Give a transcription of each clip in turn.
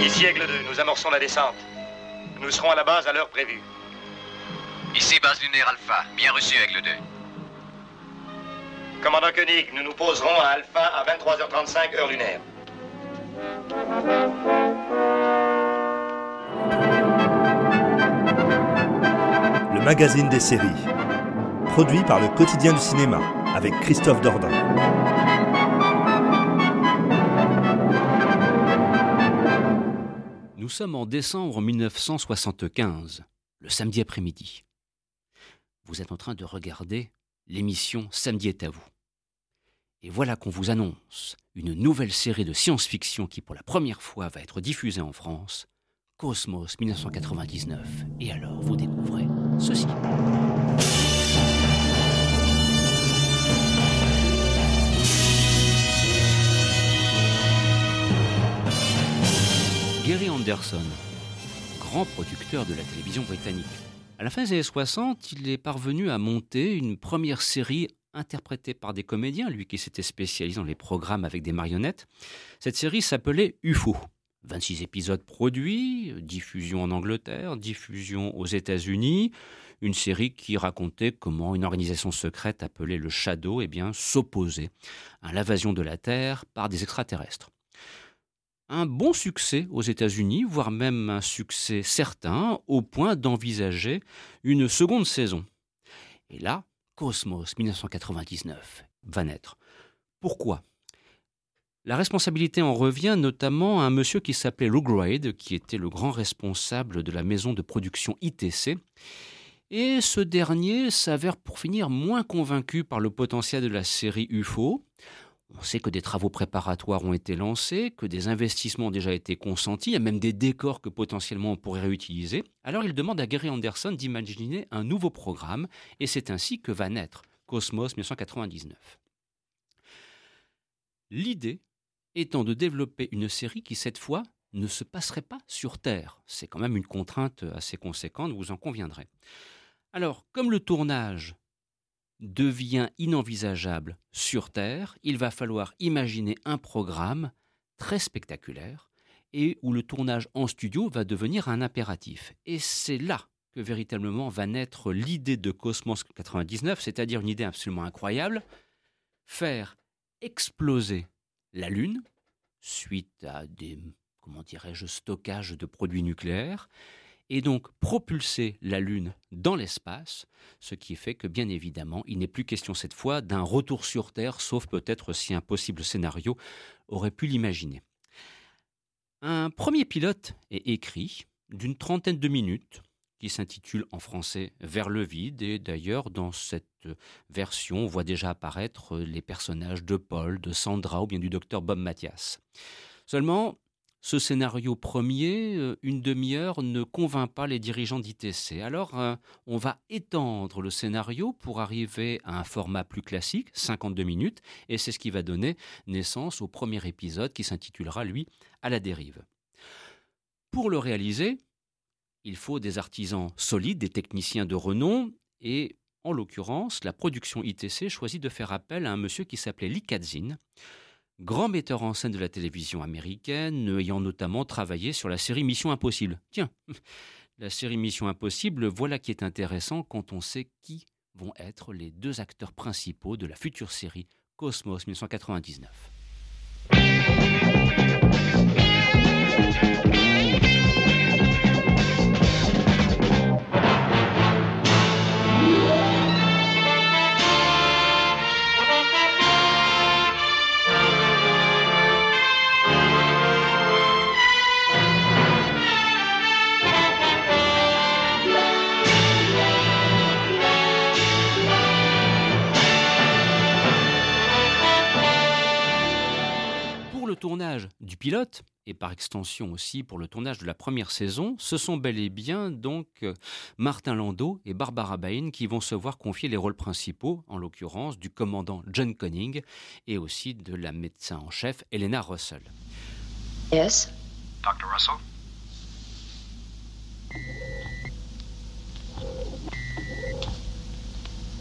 Ici Aigle 2, nous amorçons la descente. Nous serons à la base à l'heure prévue. Ici base lunaire Alpha. Bien reçu, Aigle 2. Commandant Koenig, nous nous poserons à Alpha à 23h35 heure lunaire. Le magazine des séries. Produit par le quotidien du cinéma avec Christophe Dordain. Sommes en décembre 1975, le samedi après-midi. Vous êtes en train de regarder l'émission Samedi est à vous. Et voilà qu'on vous annonce une nouvelle série de science-fiction qui pour la première fois va être diffusée en France, Cosmos 1999. Et alors vous découvrez ceci. Gary Anderson, grand producteur de la télévision britannique. À la fin des années 60, il est parvenu à monter une première série interprétée par des comédiens, lui qui s'était spécialisé dans les programmes avec des marionnettes. Cette série s'appelait UFO. 26 épisodes produits, diffusion en Angleterre, diffusion aux États-Unis, une série qui racontait comment une organisation secrète appelée le Shadow eh s'opposait à l'invasion de la Terre par des extraterrestres un bon succès aux États-Unis, voire même un succès certain, au point d'envisager une seconde saison. Et là, Cosmos 1999 va naître. Pourquoi? La responsabilité en revient notamment à un monsieur qui s'appelait Lou Grade, qui était le grand responsable de la maison de production ITC. Et ce dernier s'avère pour finir moins convaincu par le potentiel de la série UFO. On sait que des travaux préparatoires ont été lancés, que des investissements ont déjà été consentis, il y a même des décors que potentiellement on pourrait réutiliser. Alors il demande à Gary Anderson d'imaginer un nouveau programme, et c'est ainsi que va naître Cosmos 1999. L'idée étant de développer une série qui, cette fois, ne se passerait pas sur Terre. C'est quand même une contrainte assez conséquente, vous en conviendrez. Alors, comme le tournage devient inenvisageable sur Terre, il va falloir imaginer un programme très spectaculaire et où le tournage en studio va devenir un impératif. Et c'est là que véritablement va naître l'idée de Cosmos 99, c'est-à-dire une idée absolument incroyable, faire exploser la Lune suite à des, comment dirais-je, stockages de produits nucléaires, et donc propulser la Lune dans l'espace, ce qui fait que bien évidemment, il n'est plus question cette fois d'un retour sur Terre, sauf peut-être si un possible scénario aurait pu l'imaginer. Un premier pilote est écrit d'une trentaine de minutes qui s'intitule en français Vers le vide et d'ailleurs dans cette version on voit déjà apparaître les personnages de Paul, de Sandra ou bien du docteur Bob Mathias. Seulement, ce scénario premier, euh, une demi-heure, ne convainc pas les dirigeants d'ITC. Alors, euh, on va étendre le scénario pour arriver à un format plus classique, 52 minutes, et c'est ce qui va donner naissance au premier épisode qui s'intitulera, lui, À la dérive. Pour le réaliser, il faut des artisans solides, des techniciens de renom, et en l'occurrence, la production ITC choisit de faire appel à un monsieur qui s'appelait Lee Katzin, grand metteur en scène de la télévision américaine, ayant notamment travaillé sur la série Mission Impossible. Tiens, la série Mission Impossible, voilà qui est intéressant quand on sait qui vont être les deux acteurs principaux de la future série Cosmos 1999. Pilote, et par extension aussi pour le tournage de la première saison, ce sont bel et bien donc euh, Martin Landau et Barbara Bain qui vont se voir confier les rôles principaux, en l'occurrence du commandant John Conning et aussi de la médecin en chef Elena Russell. Yes. Dr. Russell?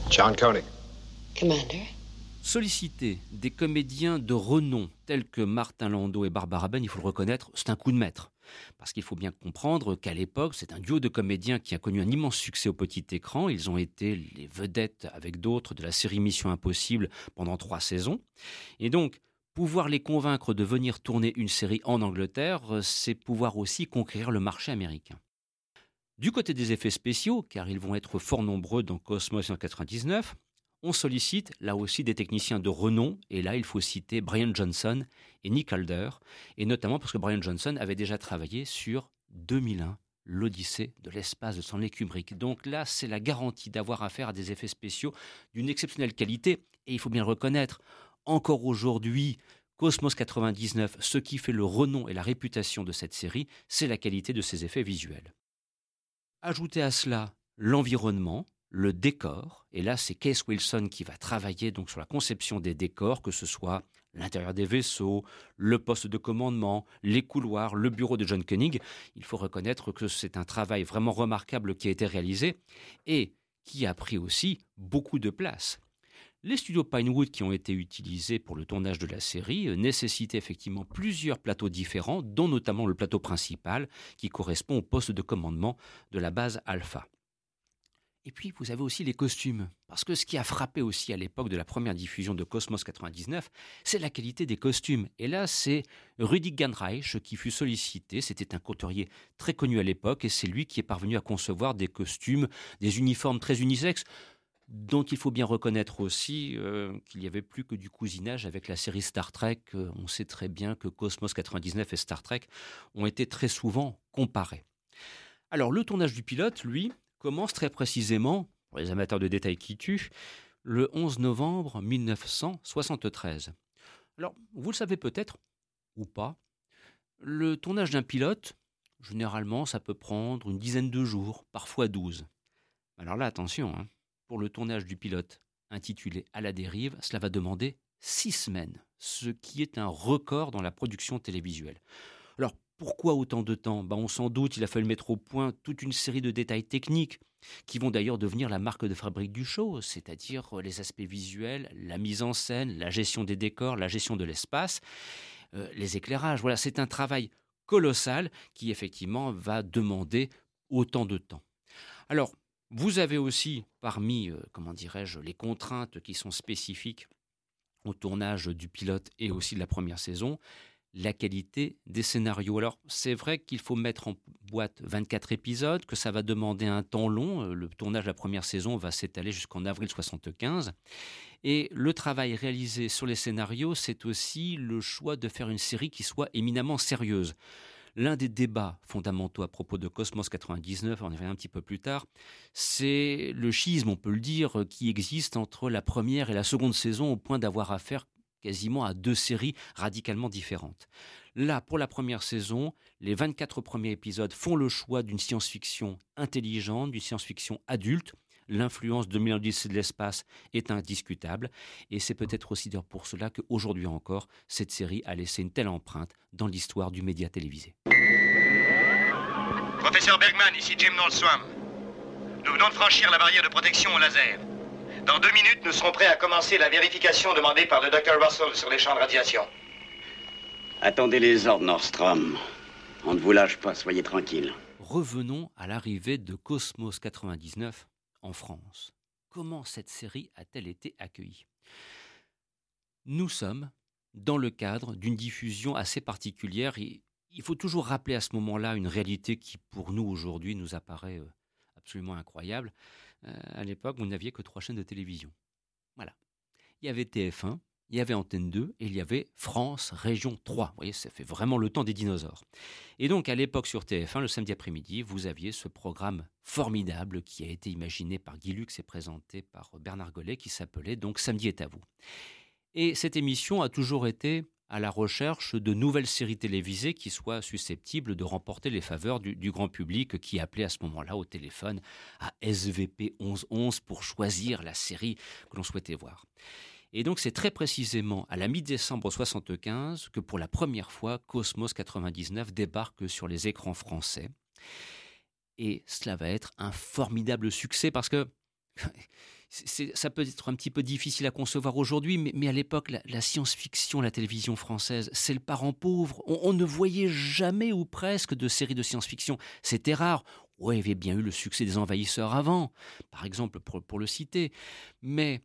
John Koenig. Commander? Solliciter des comédiens de renom tels que Martin Landau et Barbara Ben, il faut le reconnaître, c'est un coup de maître. Parce qu'il faut bien comprendre qu'à l'époque, c'est un duo de comédiens qui a connu un immense succès au petit écran. Ils ont été les vedettes avec d'autres de la série Mission Impossible pendant trois saisons. Et donc, pouvoir les convaincre de venir tourner une série en Angleterre, c'est pouvoir aussi conquérir le marché américain. Du côté des effets spéciaux, car ils vont être fort nombreux dans Cosmos 199, on sollicite là aussi des techniciens de renom, et là il faut citer Brian Johnson et Nick Alder, et notamment parce que Brian Johnson avait déjà travaillé sur 2001, l'Odyssée de l'espace de Stanley Kubrick. Donc là, c'est la garantie d'avoir affaire à des effets spéciaux d'une exceptionnelle qualité, et il faut bien le reconnaître, encore aujourd'hui, Cosmos 99, ce qui fait le renom et la réputation de cette série, c'est la qualité de ses effets visuels. Ajoutez à cela l'environnement, le décor. Et là, c'est Case Wilson qui va travailler donc sur la conception des décors, que ce soit l'intérieur des vaisseaux, le poste de commandement, les couloirs, le bureau de John Koenig. Il faut reconnaître que c'est un travail vraiment remarquable qui a été réalisé et qui a pris aussi beaucoup de place. Les studios Pinewood qui ont été utilisés pour le tournage de la série nécessitaient effectivement plusieurs plateaux différents, dont notamment le plateau principal qui correspond au poste de commandement de la base Alpha. Et puis, vous avez aussi les costumes. Parce que ce qui a frappé aussi à l'époque de la première diffusion de Cosmos 99, c'est la qualité des costumes. Et là, c'est Rudy Ganreich qui fut sollicité. C'était un couturier très connu à l'époque et c'est lui qui est parvenu à concevoir des costumes, des uniformes très unisexes dont il faut bien reconnaître aussi euh, qu'il n'y avait plus que du cousinage avec la série Star Trek. Euh, on sait très bien que Cosmos 99 et Star Trek ont été très souvent comparés. Alors le tournage du pilote, lui, commence très précisément, pour les amateurs de détails qui tuent, le 11 novembre 1973. Alors, vous le savez peut-être, ou pas, le tournage d'un pilote, généralement, ça peut prendre une dizaine de jours, parfois douze. Alors là, attention, hein, pour le tournage du pilote intitulé À la dérive, cela va demander six semaines, ce qui est un record dans la production télévisuelle. Alors, pourquoi autant de temps? Ben, On s'en doute, il a fallu mettre au point toute une série de détails techniques qui vont d'ailleurs devenir la marque de fabrique du show, c'est-à-dire euh, les aspects visuels, la mise en scène, la gestion des décors, la gestion de l'espace, euh, les éclairages. Voilà, c'est un travail colossal qui effectivement va demander autant de temps. Alors, vous avez aussi parmi, euh, comment dirais-je, les contraintes qui sont spécifiques au tournage du pilote et aussi de la première saison, la qualité des scénarios. Alors, c'est vrai qu'il faut mettre en boîte 24 épisodes, que ça va demander un temps long. Euh, le tournage de la première saison va s'étaler jusqu'en avril 75. Et le travail réalisé sur les scénarios, c'est aussi le choix de faire une série qui soit éminemment sérieuse. L'un des débats fondamentaux à propos de Cosmos 99, on y revient un petit peu plus tard, c'est le schisme, on peut le dire, qui existe entre la première et la seconde saison au point d'avoir affaire quasiment à deux séries radicalement différentes. Là, pour la première saison, les 24 premiers épisodes font le choix d'une science-fiction intelligente, d'une science-fiction adulte. L'influence de Mélodie de l'espace est indiscutable, et c'est peut-être aussi pour cela qu'aujourd'hui encore, cette série a laissé une telle empreinte dans l'histoire du média télévisé. Professeur Bergman, ici Jim. Nous venons de franchir la barrière de protection au laser. Dans deux minutes, nous serons prêts à commencer la vérification demandée par le Dr Russell sur les champs de radiation. Attendez les ordres, Nordstrom. On ne vous lâche pas, soyez tranquille. Revenons à l'arrivée de Cosmos 99 en France. Comment cette série a-t-elle été accueillie? Nous sommes dans le cadre d'une diffusion assez particulière et il faut toujours rappeler à ce moment-là une réalité qui pour nous aujourd'hui nous apparaît euh, absolument incroyable. Euh, à l'époque, vous n'aviez que trois chaînes de télévision. Voilà. Il y avait TF1, il y avait Antenne 2 et il y avait France Région 3. Vous voyez, ça fait vraiment le temps des dinosaures. Et donc, à l'époque, sur TF1, le samedi après-midi, vous aviez ce programme formidable qui a été imaginé par Guy Lux et présenté par Bernard Gollet qui s'appelait donc Samedi est à vous. Et cette émission a toujours été à la recherche de nouvelles séries télévisées qui soient susceptibles de remporter les faveurs du, grand public qui appelait à ce moment-là au téléphone à SVP 1111 pour choisir la série que l'on souhaitait voir. Et donc c'est très précisément à la mi-décembre 75 que pour la première fois Cosmos 99 débarque sur les écrans français. Et cela va être un formidable succès parce que ça peut être un petit peu difficile à concevoir aujourd'hui, mais, à l'époque, la, science-fiction, la télévision française, c'est le parent pauvre. On, ne voyait jamais ou presque de séries de science-fiction. C'était rare. Oui, il y avait bien eu le succès des envahisseurs avant, par exemple, pour le citer. Mais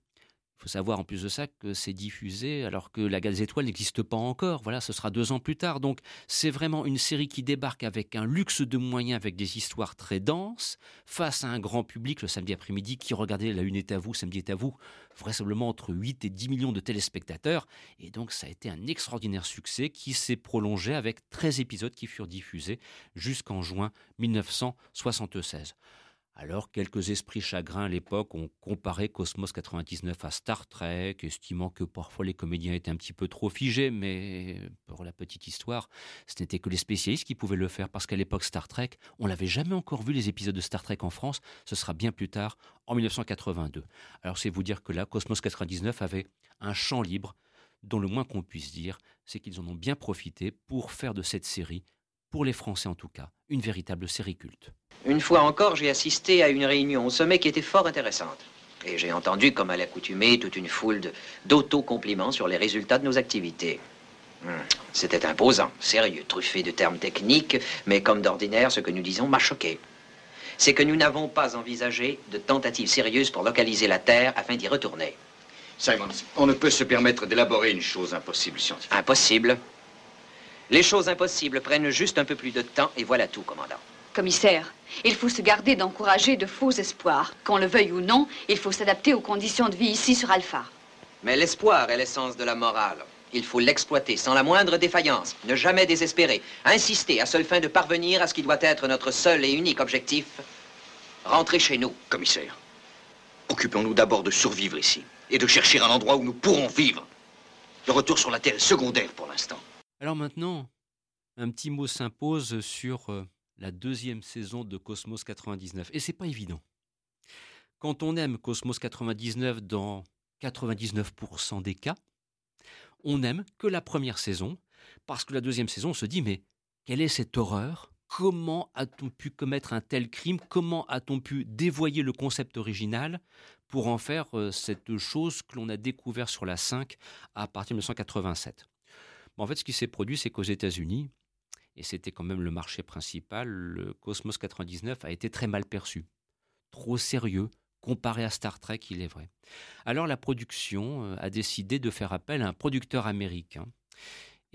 faut savoir en plus de ça que c'est diffusé alors que la Gaz Étoile n'existe pas encore. Voilà, ce sera deux ans plus tard. Donc c'est vraiment une série qui débarque avec un luxe de moyens, avec des histoires très denses, face à un grand public le samedi après-midi qui regardait La Une est à vous, Samedi est à vous, vraisemblablement entre 8 et 10 millions de téléspectateurs. Et donc ça a été un extraordinaire succès qui s'est prolongé avec 13 épisodes qui furent diffusés jusqu'en juin 1976. Alors, quelques esprits chagrins à l'époque ont comparé Cosmos 99 à Star Trek, estimant que parfois les comédiens étaient un petit peu trop figés, mais pour la petite histoire, ce n'était que les spécialistes qui pouvaient le faire, parce qu'à l'époque Star Trek, on n'avait jamais encore vu les épisodes de Star Trek en France, ce sera bien plus tard, en 1982. Alors c'est vous dire que là, Cosmos 99 avait un champ libre, dont le moins qu'on puisse dire, c'est qu'ils en ont bien profité pour faire de cette série, pour les Français en tout cas, une véritable série culte. Une fois encore, j'ai assisté à une réunion au sommet qui était fort intéressante. Et j'ai entendu, comme à l'accoutumée, toute une foule d'auto-compliments sur les résultats de nos activités. Hmm. C'était imposant, sérieux, truffé de termes techniques, mais comme d'ordinaire, ce que nous disons m'a choqué. C'est que nous n'avons pas envisagé de tentatives sérieuses pour localiser la Terre afin d'y retourner. Simons, on ne peut se permettre d'élaborer une chose impossible scientifiquement. Impossible Les choses impossibles prennent juste un peu plus de temps et voilà tout, commandant. Commissaire, il faut se garder d'encourager de faux espoirs. Qu'on le veuille ou non, il faut s'adapter aux conditions de vie ici sur Alpha. Mais l'espoir est l'essence de la morale. Il faut l'exploiter sans la moindre défaillance, ne jamais désespérer, insister à seule fin de parvenir à ce qui doit être notre seul et unique objectif, rentrer chez nous. Commissaire, occupons-nous d'abord de survivre ici et de chercher un endroit où nous pourrons vivre. Le retour sur la Terre est secondaire pour l'instant. Alors maintenant, un petit mot s'impose sur euh, la deuxième saison de Cosmos 99. Et c'est pas évident. Quand on aime Cosmos 99 dans 99% des cas, on aime que la première saison, parce que la deuxième saison, on se dit, mais quelle est cette horreur? Comment a-t-on pu commettre un tel crime? Comment a-t-on pu dévoyer le concept original pour en faire euh, cette chose que l'on a découvert sur la 5 à partir de 1987 En fait, ce qui s'est produit, c'est qu'aux États-Unis, et c'était quand même le marché principal, le Cosmos 99 a été très mal perçu, trop sérieux comparé à Star Trek, il est vrai. Alors la production euh, a décidé de faire appel à un producteur américain.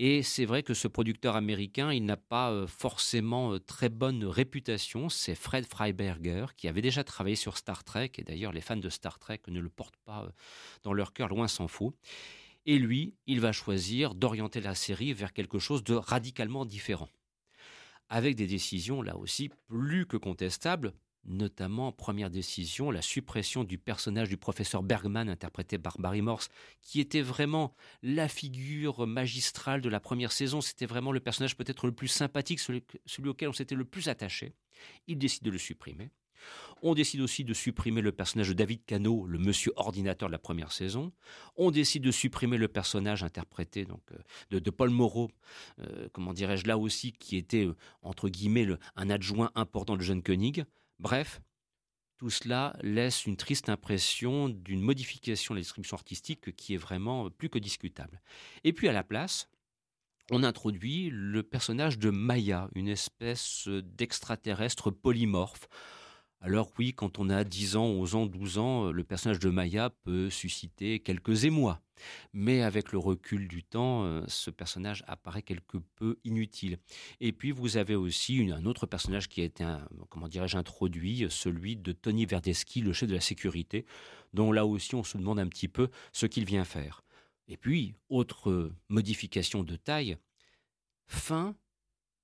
Et c'est vrai que ce producteur américain, il n'a pas euh, forcément euh, très bonne réputation. C'est Fred Freiberger, qui avait déjà travaillé sur Star Trek. Et d'ailleurs, les fans de Star Trek ne le portent pas dans leur cœur, loin s'en faut. Et lui, il va choisir d'orienter la série vers quelque chose de radicalement différent. Avec des décisions, là aussi, plus que contestables, notamment première décision, la suppression du personnage du professeur Bergman interprété par Barry Morse, qui était vraiment la figure magistrale de la première saison. C'était vraiment le personnage peut-être le plus sympathique, celui, celui auquel on s'était le plus attaché. Il décide de le supprimer. On décide aussi de supprimer le personnage de David Cano, le monsieur ordinateur de la première saison. On décide de supprimer le personnage interprété donc, euh, de, Paul Moreau, euh, comment dirais-je là aussi, qui était, euh, entre guillemets, un adjoint important de John Koenig. Bref, tout cela laisse une triste impression d'une modification de la distribution artistique qui est vraiment plus que discutable. Et puis à la place, on introduit le personnage de Maya, une espèce d'extraterrestre polymorphe. Alors oui, quand on a 10 ans, 11 ans, 12 ans, euh, le personnage de Maya peut susciter quelques émois. Mais avec le recul du temps, euh, ce personnage apparaît quelque peu inutile. Et puis vous avez aussi un autre personnage qui a été, comment dirais-je, introduit, celui de Tony Verdeschi, le chef de la sécurité, dont là aussi on se demande un petit peu ce qu'il vient faire. Et puis, autre modification de taille, fin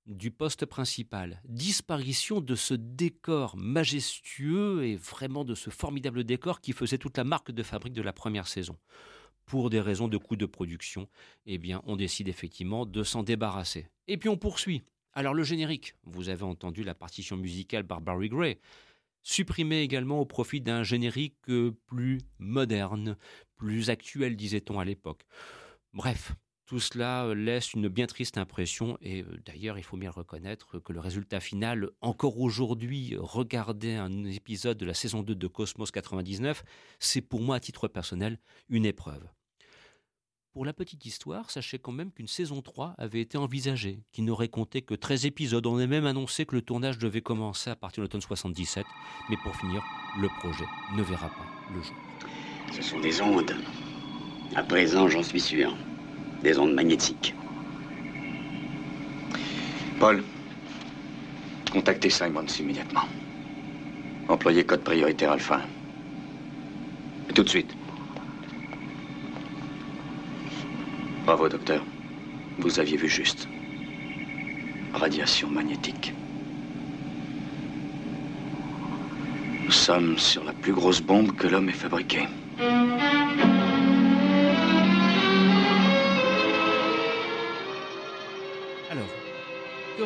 du poste principal, disparition de ce décor majestueux et vraiment de ce formidable décor qui faisait toute la marque de fabrique de la première saison. Pour des raisons de coût de production, eh bien, on décide effectivement de s'en débarrasser. Et puis on poursuit. Alors le générique, vous avez entendu la partition musicale par Barry Gray, supprimé également au profit d'un générique plus moderne, plus actuel, disait-on à l'époque. Bref, Tout cela laisse une bien triste impression et d'ailleurs il faut bien reconnaître que le résultat final, encore aujourd'hui, regarder un épisode de la saison 2 de Cosmos 99, c'est pour moi à titre personnel une épreuve. Pour la petite histoire, sachez quand même qu'une saison 3 avait été envisagée, qui n'aurait compté que 13 épisodes. On a même annoncé que le tournage devait commencer à partir de l'automne 77, mais pour finir, le projet ne verra pas le jour. Ce sont des ondes. À présent, j'en suis sûr. Des ondes magnétiques. Paul, contactez Simons immédiatement. Employez code prioritaire alpha. Et tout de suite. Bravo, docteur. Vous aviez vu juste. Radiation magnétique. Nous sommes sur la plus grosse bombe que l'homme ait fabriquée.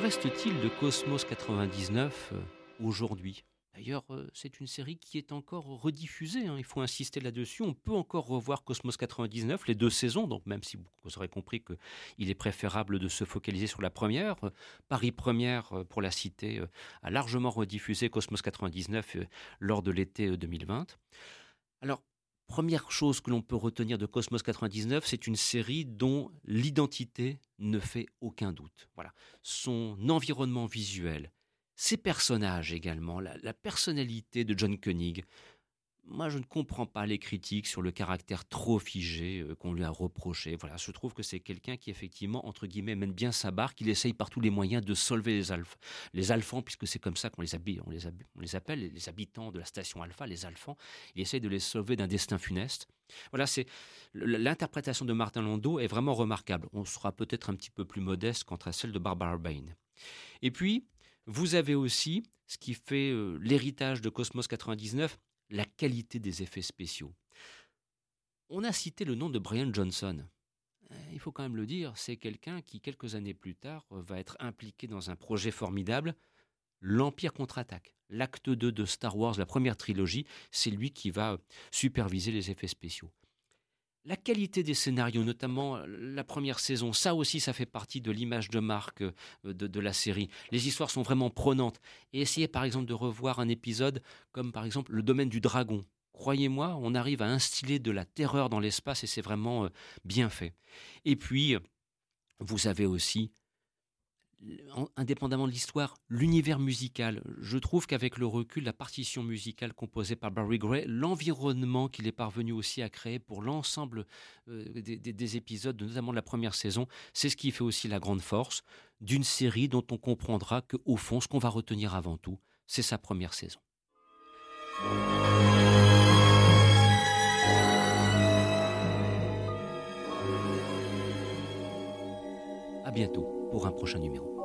Reste-t-il de Cosmos 99 euh, aujourd'hui? D'ailleurs, euh, c'est une série qui est encore rediffusée, hein, il faut insister là-dessus. On peut encore revoir Cosmos 99, les deux saisons, donc même si vous aurez compris qu'il est préférable de se focaliser sur la première. Euh, Paris Première, pour la cité, a largement rediffusé Cosmos 99 lors de l'été 2020. Alors, première chose que l'on peut retenir de Cosmos 99, c'est une série dont l'identité ne fait aucun doute. Voilà, son environnement visuel, ses personnages également, la, personnalité de John Koenig. Moi, je ne comprends pas les critiques sur le caractère trop figé euh, qu'on lui a reproché. Voilà, je trouve que c'est quelqu'un qui, effectivement, entre guillemets, mène bien sa barque. qu'il essaye par tous les moyens de solver les, les alphans, puisque c'est comme ça qu'on les, on on les appelle, les habitants de la station alpha, les alphans. Il essaye de les sauver d'un destin funeste. Voilà, c'est l'interprétation de Martin Landau est vraiment remarquable. On sera peut-être un petit peu plus modeste quant à celle de Barbara Bain. Et puis, vous avez aussi ce qui fait euh, l'héritage de Cosmos 99, la qualité des effets spéciaux. On a cité le nom de Brian Johnson. Euh, il faut quand même le dire, c'est quelqu'un qui, quelques années plus tard, va être impliqué dans un projet formidable, l'Empire contre-attaque. L'acte 2 de Star Wars, la première trilogie, c'est lui qui va superviser les effets spéciaux. La qualité des scénarios, notamment euh, la première saison, ça aussi, ça fait partie de l'image de marque euh, de, la série. Les histoires sont vraiment prenantes. Et essayez par exemple de revoir un épisode comme par exemple le domaine du dragon. Croyez-moi, on arrive à instiller de la terreur dans l'espace et c'est vraiment euh, bien fait. Et puis, vous avez aussi indépendamment de l'histoire, l'univers musical. Je trouve qu'avec le recul, la partition musicale composée par Barry Gray, l'environnement qu'il est parvenu aussi à créer pour l'ensemble euh, des, épisodes, notamment de la première saison, c'est ce qui fait aussi la grande force d'une série dont on comprendra que, au fond, ce qu'on va retenir avant tout, c'est sa première saison. À bientôt pour un prochain numéro.